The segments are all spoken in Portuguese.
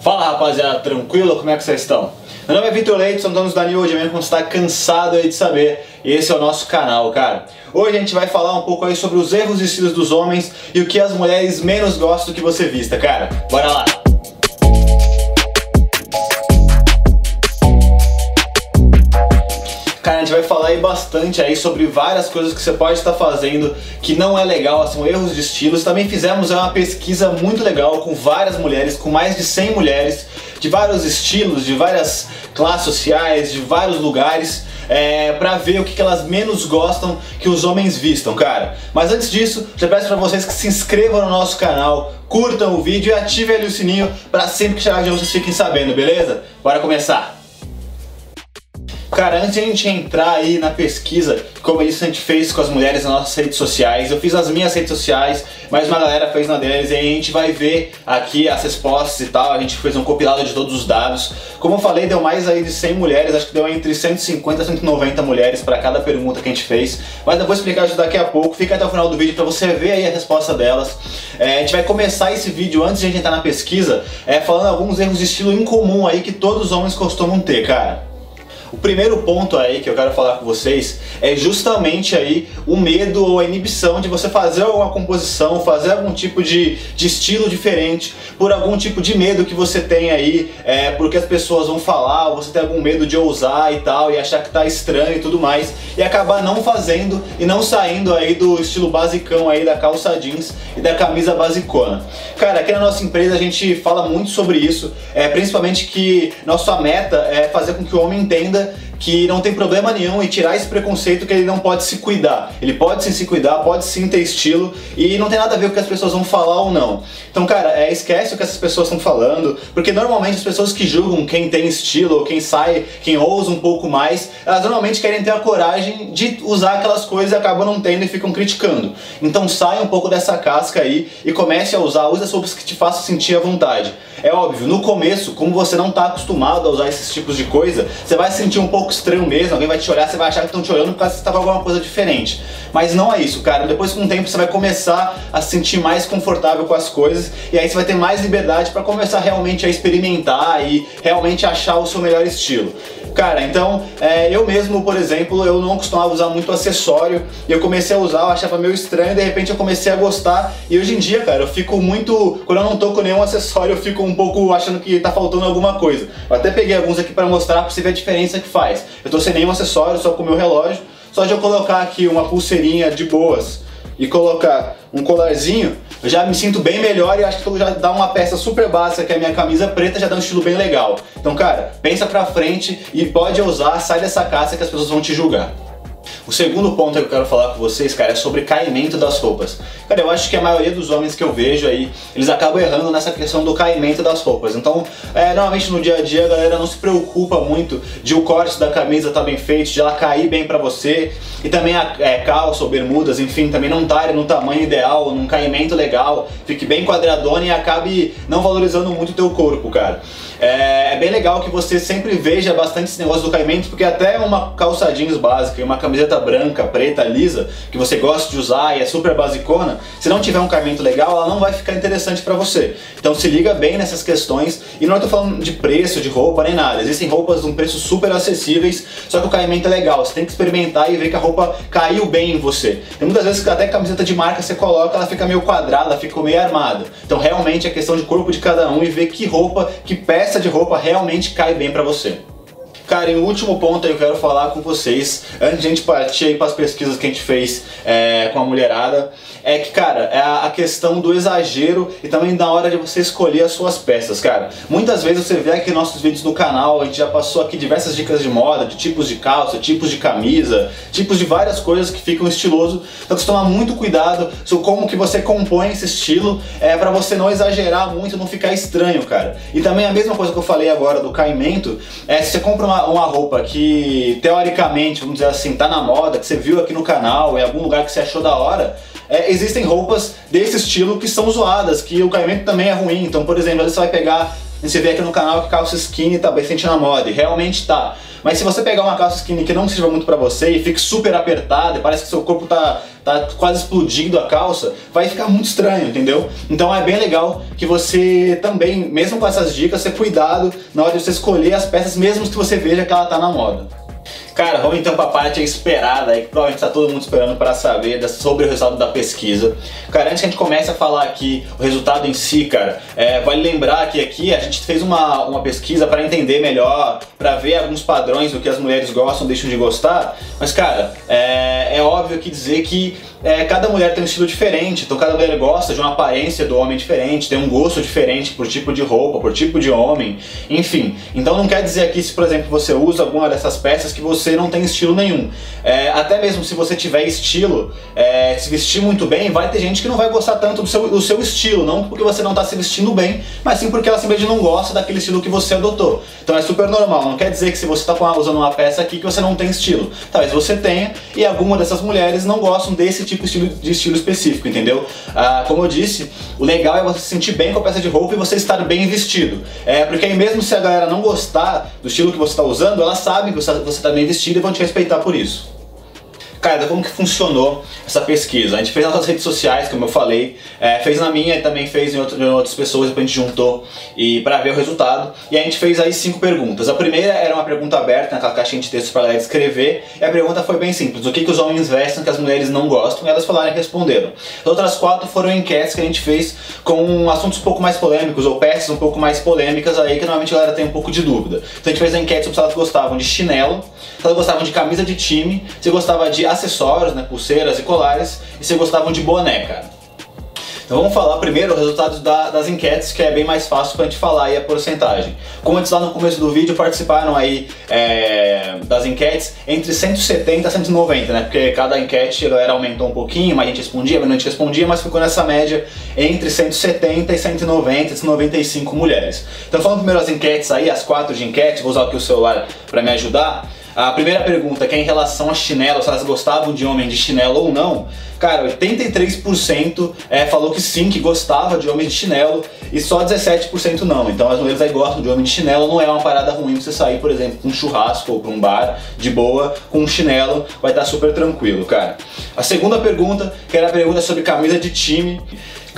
Fala rapaziada, tranquilo? Como é que vocês estão? Meu nome é Vitor Leite, sou dono da New mesmo, como você está cansado aí de saber, esse é o nosso canal, cara. Hoje a gente vai falar um pouco aí sobre os erros e estilos dos homens e o que as mulheres menos gostam que você vista, cara. Bora lá! Gente vai falar aí bastante aí sobre várias coisas que você pode estar fazendo que não é legal, assim, erros de estilos. Também fizemos uma pesquisa muito legal com várias mulheres, com mais de 100 mulheres, de vários estilos, de várias classes sociais, de vários lugares. É, pra ver o que, elas menos gostam que os homens vistam, cara. Mas antes disso, já peço pra vocês que se inscrevam no nosso canal, curtam o vídeo e ativem ali o sininho pra sempre que chegar de vocês fiquem sabendo, beleza? Bora começar! Cara, antes de a gente entrar aí na pesquisa, como isso a gente fez com as mulheres nas nossas redes sociais, eu fiz as minhas redes sociais, mas uma galera fez na deles e a gente vai ver aqui as respostas e tal, a gente fez um compilado de todos os dados. Como eu falei, deu mais aí de 100 mulheres, acho que deu entre 150 e 190 mulheres para cada pergunta que a gente fez, mas eu vou explicar isso daqui a pouco, fica até o final do vídeo para você ver aí a resposta delas. É, a gente vai começar esse vídeo antes de a gente entrar na pesquisa, é, falando alguns erros de estilo incomum aí que todos os homens costumam ter, cara. O primeiro ponto aí que eu quero falar com vocês é justamente aí o medo ou a inibição de você fazer alguma composição, fazer algum tipo de, de estilo diferente, por algum tipo de medo que você tem aí, é, porque as pessoas vão falar, você tem algum medo de ousar e tal, e achar que tá estranho e tudo mais, e acabar não fazendo e não saindo aí do estilo basicão aí da calça jeans e da camisa basicona. Cara, aqui na nossa empresa a gente fala muito sobre isso, é, principalmente que nossa meta é fazer com que o homem entenda que não tem problema nenhum em tirar esse preconceito que ele não pode se cuidar. Ele pode sim se cuidar, pode sim ter estilo e não tem nada a ver com o que as pessoas vão falar ou não. Então, cara, é, esquece o que essas pessoas estão falando, porque normalmente as pessoas que julgam quem tem estilo ou quem sai, quem ousa um pouco mais, elas normalmente querem ter a coragem de usar aquelas coisas e acabam não tendo e ficam criticando. Então, sai um pouco dessa casca aí e comece a usar, use as roupas que te façam sentir à vontade. É óbvio, no começo, como você não está acostumado a usar esses tipos de coisa, você vai se sentir um pouco estranho mesmo, alguém vai te olhar, você vai achar que estão te olhando porque você estava alguma coisa diferente. Mas não é isso, cara. Depois com o tempo você vai começar a se sentir mais confortável com as coisas e aí você vai ter mais liberdade para começar realmente a experimentar e realmente achar o seu melhor estilo. Cara, então é, eu mesmo, por exemplo, eu não costumava usar muito acessório eu comecei a usar, eu achava meio estranho, de repente eu comecei a gostar e hoje em dia, cara, eu fico muito. Quando eu não tô com nenhum acessório, eu fico um pouco achando que tá faltando alguma coisa. Eu até peguei alguns aqui para mostrar pra você ver a diferença que faz. Eu tô sem nenhum acessório, só com o meu relógio, só de eu colocar aqui uma pulseirinha de boas e colocar um colarzinho, eu já me sinto bem melhor e acho que já dá uma peça super básica, que é a minha camisa preta, já dá um estilo bem legal. Então, cara, pensa pra frente e pode usar, sai dessa caça que as pessoas vão te julgar. O segundo ponto que eu quero falar com vocês, cara, é sobre caimento das roupas. Cara, eu acho que a maioria dos homens que eu vejo aí, eles acabam errando nessa questão do caimento das roupas. Então, é, normalmente no dia a dia a galera não se preocupa muito de o corte da camisa estar tá bem feito, de ela cair bem pra você. E também a é, calça ou bermudas, enfim, também não estarem no tamanho ideal, num caimento legal, fique bem quadradona e acabe não valorizando muito o teu corpo, cara. É, é, bem legal que você sempre veja bastante esse negócio do caimento, porque até uma calça jeans básica e uma camiseta branca, preta, lisa, que você gosta de usar e é super basicona, se não tiver um caimento legal, ela não vai ficar interessante para você. Então se liga bem nessas questões, e não estou falando de preço, de roupa, nem nada. Existem roupas de um preço super acessíveis, só que o caimento é legal, você tem que experimentar e ver que a roupa caiu bem em você. Tem muitas vezes que até camiseta de marca você coloca, ela fica meio quadrada, fica meio armada. Então realmente é questão de corpo de cada um e ver que roupa, que peça peça de roupa realmente cai bem para você. Cara, e o último ponto aí eu quero falar com vocês, antes de a gente partir aí para as pesquisas que a gente fez é, com a mulherada, é que, cara, é a questão do exagero e também da hora de você escolher as suas peças, cara. Muitas vezes você vê aqui nossos vídeos no canal, a gente já passou aqui diversas dicas de moda, de tipos de calça, tipos de camisa, tipos de várias coisas que ficam estiloso. Então você tomar muito cuidado sobre como que você compõe esse estilo, é para você não exagerar muito, não ficar estranho, cara. E também a mesma coisa que eu falei agora do caimento, é se você compra uma uma, roupa que teoricamente, vamos dizer assim, tá na moda, que você viu aqui no canal, em algum lugar que você achou da hora, é, existem roupas desse estilo que são zoadas, que o caimento também é ruim. Então, por exemplo, você vai pegar você vê aqui no canal que calça skinny tá bastante na moda, e realmente tá. Mas se você pegar uma calça skinny que não sirva muito para você e fique super apertada e parece que seu corpo tá, tá quase explodindo a calça, vai ficar muito estranho, entendeu? Então é bem legal que você também, mesmo com essas dicas, ter cuidado na hora de você escolher as peças, mesmo que você veja que ela tá na moda. Cara, vamos então para a parte esperada, aí, que provavelmente está todo mundo esperando para saber sobre o resultado da pesquisa. Cara, antes que a gente comece a falar aqui o resultado em si, cara, é, vale lembrar que aqui a gente fez uma, uma pesquisa para entender melhor, para ver alguns padrões do que as mulheres gostam, deixam de gostar. Mas, cara, é, é óbvio que dizer que é, cada mulher tem um estilo diferente, então cada mulher gosta de uma aparência do homem diferente, tem um gosto diferente por tipo de roupa, por tipo de homem, enfim. Então não quer dizer aqui se, por exemplo, você usa alguma dessas peças que você não tem estilo nenhum. É, até mesmo se você tiver estilo, é, se vestir muito bem, vai ter gente que não vai gostar tanto do seu, do seu estilo, não porque você não está se vestindo bem, mas sim porque ela simplesmente não gosta daquele estilo que você adotou. Então é super normal, não quer dizer que se você está usando uma peça aqui que você não tem estilo. Talvez você tenha e alguma dessas mulheres não gostam desse tipo de estilo específico, entendeu? Ah, como eu disse, o legal é você se sentir bem com a peça de roupa e você estar bem vestido. É, porque aí mesmo se a galera não gostar do estilo que você está usando, ela sabe que você está bem vestido e vão te respeitar por isso. Cara, como que funcionou essa pesquisa? A gente fez nas nossas redes sociais, como eu falei, é, fez na minha e também fez em, outro, em outras pessoas, depois a gente juntou e para ver o resultado. E a gente fez aí cinco perguntas. A primeira era uma pergunta aberta naquela caixinha de texto para ela escrever, e a pergunta foi bem simples: o que, que os homens vestem que as mulheres não gostam? E elas falaram e responderam. As outras quatro foram enquetes que a gente fez com assuntos um pouco mais polêmicos ou peças um pouco mais polêmicas aí que normalmente a galera tem um pouco de dúvida. Então a gente fez a enquete sobre se elas gostavam de chinelo, se elas gostavam de camisa de time, se gostava de acessórios, né, pulseiras e colares, e se gostavam de boné, cara. Então vamos falar primeiro o resultado da, das enquetes, que é bem mais fácil pra gente falar aí a porcentagem. Como antes lá no começo do vídeo, participaram aí é, das enquetes entre 170 a 190, né? Porque cada enquete a galera aumentou um pouquinho, mas a gente respondia, mas não a gente respondia, mas ficou nessa média entre 170 e 190, 195 mulheres. Então falando primeiro as enquetes aí, as quatro de enquete, vou usar aqui o celular para me ajudar. A primeira pergunta, que é em relação a chinelo, se elas gostavam de homem de chinelo ou não. Cara, 83% é, falou que sim, que gostava de homem de chinelo e só 17% não. Então as mulheres aí gostam de homem de chinelo, não é uma parada ruim você sair, por exemplo, com um churrasco ou para um bar de boa com um chinelo, vai estar super tranquilo, cara. A segunda pergunta, que era a pergunta sobre camisa de time.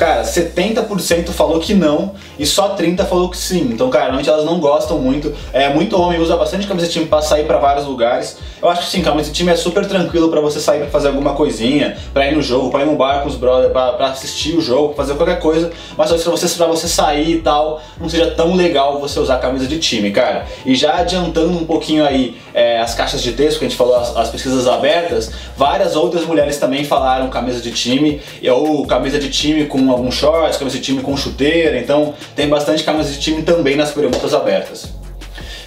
Cara, 70% falou que não e só 30% falou que sim. Então, cara, realmente elas não gostam muito. É, muito homem usa bastante camisa de time para sair para vários lugares. Eu acho que sim, camisa de time é super tranquilo para você sair para fazer alguma coisinha, para ir no jogo, para ir no bar com os brothers, para assistir o jogo, fazer qualquer coisa. Mas talvez pra você, pra você sair e tal, não seja tão legal você usar camisa de time, cara. E já adiantando um pouquinho aí é, as caixas de texto que a gente falou, as, as pesquisas abertas, várias outras mulheres também falaram camisa de time ou camisa de time com algum shorts, camisa de time com chuteira, então tem bastante camisa de time também nas perguntas abertas.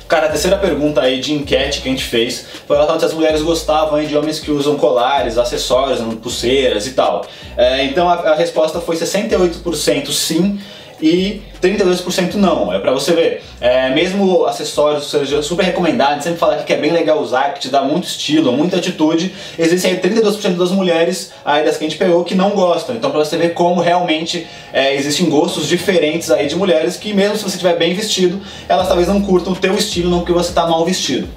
Cara, a terceira pergunta aí de enquete que a gente fez foi relacionada se as mulheres gostavam de homens que usam colares, acessórios, pulseiras e tal. É, então a, a resposta foi 68% sim e 32% não. É para você ver. É, mesmo acessórios, seja super recomendado, a gente sempre fala que é bem legal usar, que te dá muito estilo, muita atitude. Existem aí 32% das mulheres aí das que a gente pegou que não gostam. Então para você ver como realmente é, existem gostos diferentes aí de mulheres que mesmo se você estiver bem vestido, elas talvez não curtam o teu estilo, não porque você está mal vestido.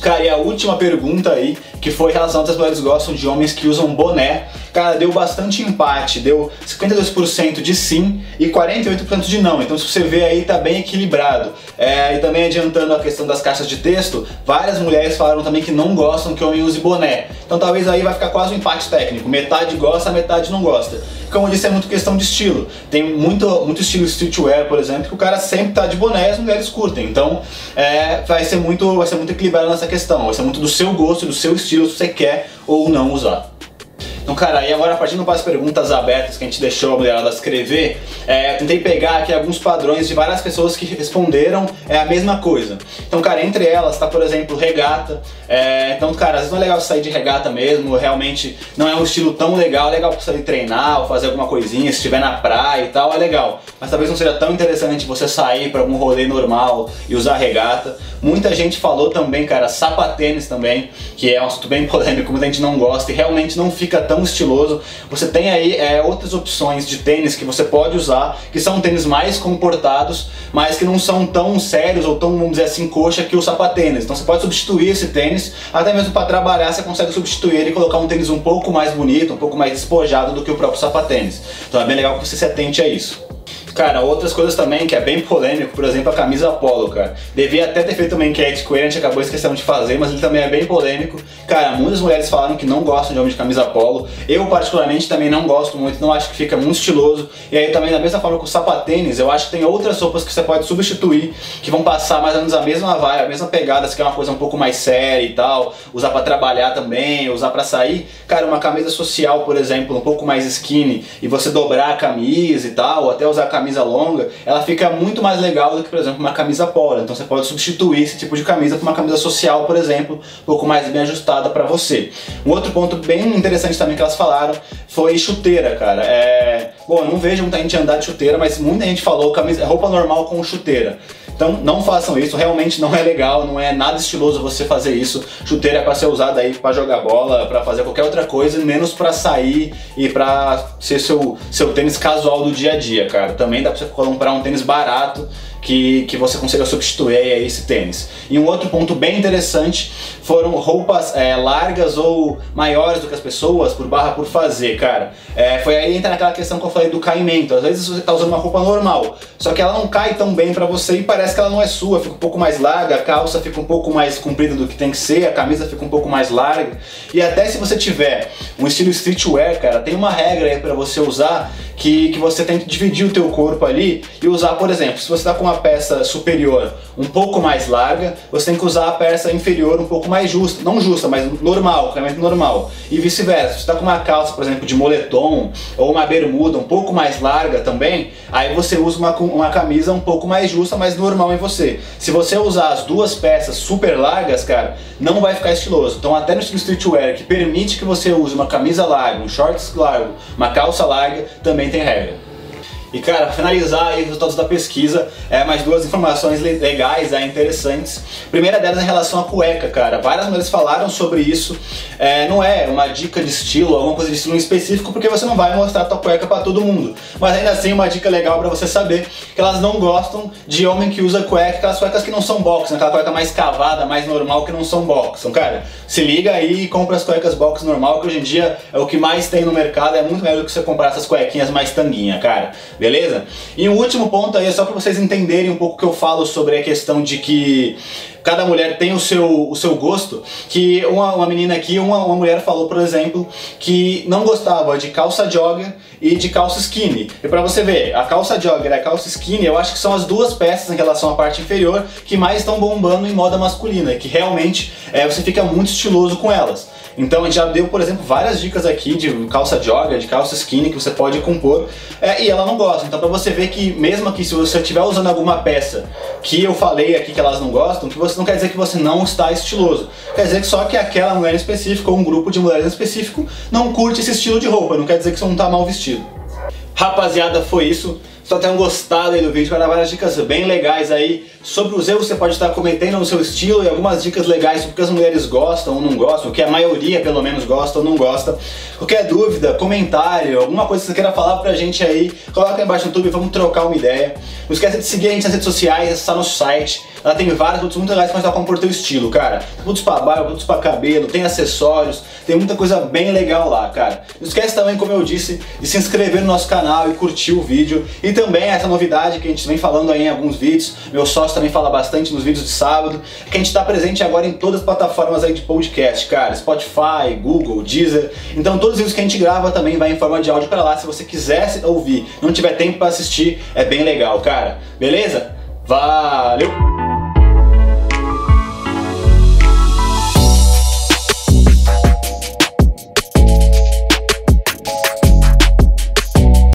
Cara, e a última pergunta aí, que foi em relação a se as mulheres gostam de homens que usam boné. Cara, deu bastante empate, deu 52% de sim e 48% de não. Então se você vê aí, tá bem equilibrado. É, e também adiantando a questão das caixas de texto, várias mulheres falaram também que não gostam que homem use boné. Então talvez aí vai ficar quase um empate técnico. Metade gosta, metade não gosta como eu disse, é muito questão de estilo. Tem muito, muito estilo streetwear, por exemplo, que o cara sempre tá de boné e as mulheres curtem. Então é, vai, ser muito, vai ser muito equilibrado nessa questão. Vai ser muito do seu gosto, do seu estilo, se você quer ou não usar. Então, cara, e agora partindo para as perguntas abertas que a gente deixou a mulherada escrever, é, tentei pegar aqui alguns padrões de várias pessoas que responderam é a mesma coisa. Então, cara, entre elas tá, por exemplo, regata. É, então, cara, às vezes não é legal sair de regata mesmo, realmente não é um estilo tão legal, é legal pra sair treinar ou fazer alguma coisinha, se estiver na praia e tal, é legal. Mas talvez não seja tão interessante você sair para algum rolê normal e usar regata. Muita gente falou também, cara, sapatênis também, que é um assunto bem polêmico, muita gente não gosta e realmente não fica tão tão estiloso. Você tem aí é, outras opções de tênis que você pode usar, que são tênis mais comportados, mas que não são tão sérios ou tão, vamos dizer assim, coxa que o sapatênis. Então você pode substituir esse tênis, até mesmo para trabalhar você consegue substituir ele e colocar um tênis um pouco mais bonito, um pouco mais despojado do que o próprio sapatênis. Então é bem legal que você se atente a isso. Cara, outras coisas também que é bem polêmico, por exemplo, a camisa polo, cara. Devia até ter feito uma enquete com ele, a gente acabou esquecendo de fazer, mas ele também é bem polêmico. Cara, muitas mulheres falaram que não gostam de homem de camisa polo. Eu, particularmente, também não gosto muito, não acho que fica muito estiloso. E aí também, da mesma forma com o sapatênis, eu acho que tem outras roupas que você pode substituir, que vão passar mais ou menos a mesma vibe, a mesma pegada, se quer uma coisa um pouco mais séria e tal, usar para trabalhar também, usar para sair. Cara, uma camisa social, por exemplo, um pouco mais skinny, e você dobrar a camisa e tal, ou até usar a camisa camisa longa, ela fica muito mais legal do que, por exemplo, uma camisa polo. Então você pode substituir esse tipo de camisa por uma camisa social, por exemplo, um pouco mais bem ajustada para você. Um outro ponto bem interessante também que elas falaram foi chuteira, cara. É... Bom, eu não vejo muita gente andar de chuteira, mas muita gente falou camisa, roupa normal com chuteira. Então não façam isso, realmente não é legal, não é nada estiloso você fazer isso. Chuteira é para ser usada aí para jogar bola, para fazer qualquer outra coisa, menos para sair e para ser seu seu tênis casual do dia a dia, cara. Também dá para você comprar um tênis barato que, que você consiga substituir esse tênis. E um outro ponto bem interessante foram roupas é, largas ou maiores do que as pessoas, por barra por fazer, cara. É, foi aí entra naquela questão que eu falei do caimento. Às vezes você tá usando uma roupa normal, só que ela não cai tão bem para você e parece que ela não é sua, fica um pouco mais larga, a calça fica um pouco mais comprida do que tem que ser, a camisa fica um pouco mais larga. E até se você tiver um estilo streetwear, cara, tem uma regra aí para você usar que, que você tem que dividir o teu corpo ali e usar, por exemplo, se você tá com uma peça superior um pouco mais larga, você tem que usar a peça inferior um pouco mais justa, não justa, mas normal, caimento normal. E vice-versa. Se está com uma calça, por exemplo, de moletom ou uma bermuda um pouco mais larga também, aí você usa uma, uma camisa um pouco mais justa, mas normal em você. Se você usar as duas peças super largas, cara, não vai ficar estiloso. Então até no streetwear, que permite que você use uma camisa larga, um shorts largo, uma calça larga, também tem regra. E cara, finalizar aí os resultados da pesquisa, é mais duas informações legais, é, interessantes. primeira delas é em relação à cueca, cara. Várias mulheres falaram sobre isso. É, não é uma dica de estilo, alguma coisa de estilo específico, porque você não vai mostrar a tua cueca para todo mundo. Mas ainda assim, uma dica legal para você saber que elas não gostam de homem que usa cueca, aquelas cuecas que não são box, né? aquela cueca mais cavada, mais normal que não são box. Então, cara, se liga aí e compra as cuecas box normal, que hoje em dia é o que mais tem no mercado, é muito melhor do que você comprar essas cuequinhas mais tanguinha, cara beleza? E um último ponto aí só para vocês entenderem um pouco o que eu falo sobre a questão de que cada mulher tem o seu, o seu gosto, que uma, uma menina aqui, uma, uma mulher falou, por exemplo, que não gostava de calça jogger e de calça skinny. E para você ver, a calça jogger e a calça skinny, eu acho que são as duas peças em relação à parte inferior que mais estão bombando em moda masculina, que realmente é, você fica muito estiloso com elas. Então a gente já deu, por exemplo, várias dicas aqui de calça jogger, de calça skinny que você pode compor é, e ela não gosta. Então para você ver que mesmo aqui se você estiver usando alguma peça que eu falei aqui que elas não gostam, que você não quer dizer que você não está estiloso. Quer dizer que só que aquela mulher específica ou um grupo de mulheres específico não curte esse estilo de roupa, não quer dizer que você não está mal vestido. Rapaziada, foi isso. Espero tenham gostado aí do vídeo, dar várias dicas bem legais aí sobre os erros que você pode estar cometendo no seu estilo e algumas dicas legais sobre o que as mulheres gostam ou não gostam, o que a maioria pelo menos gosta ou não gosta. Qualquer dúvida, comentário, alguma coisa que você queira falar pra gente aí, coloca aí embaixo no YouTube, vamos trocar uma ideia. Não esqueça de seguir a gente nas redes sociais, acessar nosso site, ela tem vários produtos muito legais para compor o teu estilo, cara. Produtos pra barba, produtos pra cabelo, tem acessórios, tem muita coisa bem legal lá, cara. Não esquece também, como eu disse, de se inscrever no nosso canal e curtir o vídeo. E também essa novidade que a gente vem falando aí em alguns vídeos, meu sócio também fala bastante nos vídeos de sábado, que a gente está presente agora em todas as plataformas aí de podcast, cara, Spotify, Google, Deezer. Então todos os vídeos que a gente grava também vai em forma de áudio para lá, se você quiser ouvir, não tiver tempo para assistir, é bem legal, cara. Beleza? Valeu!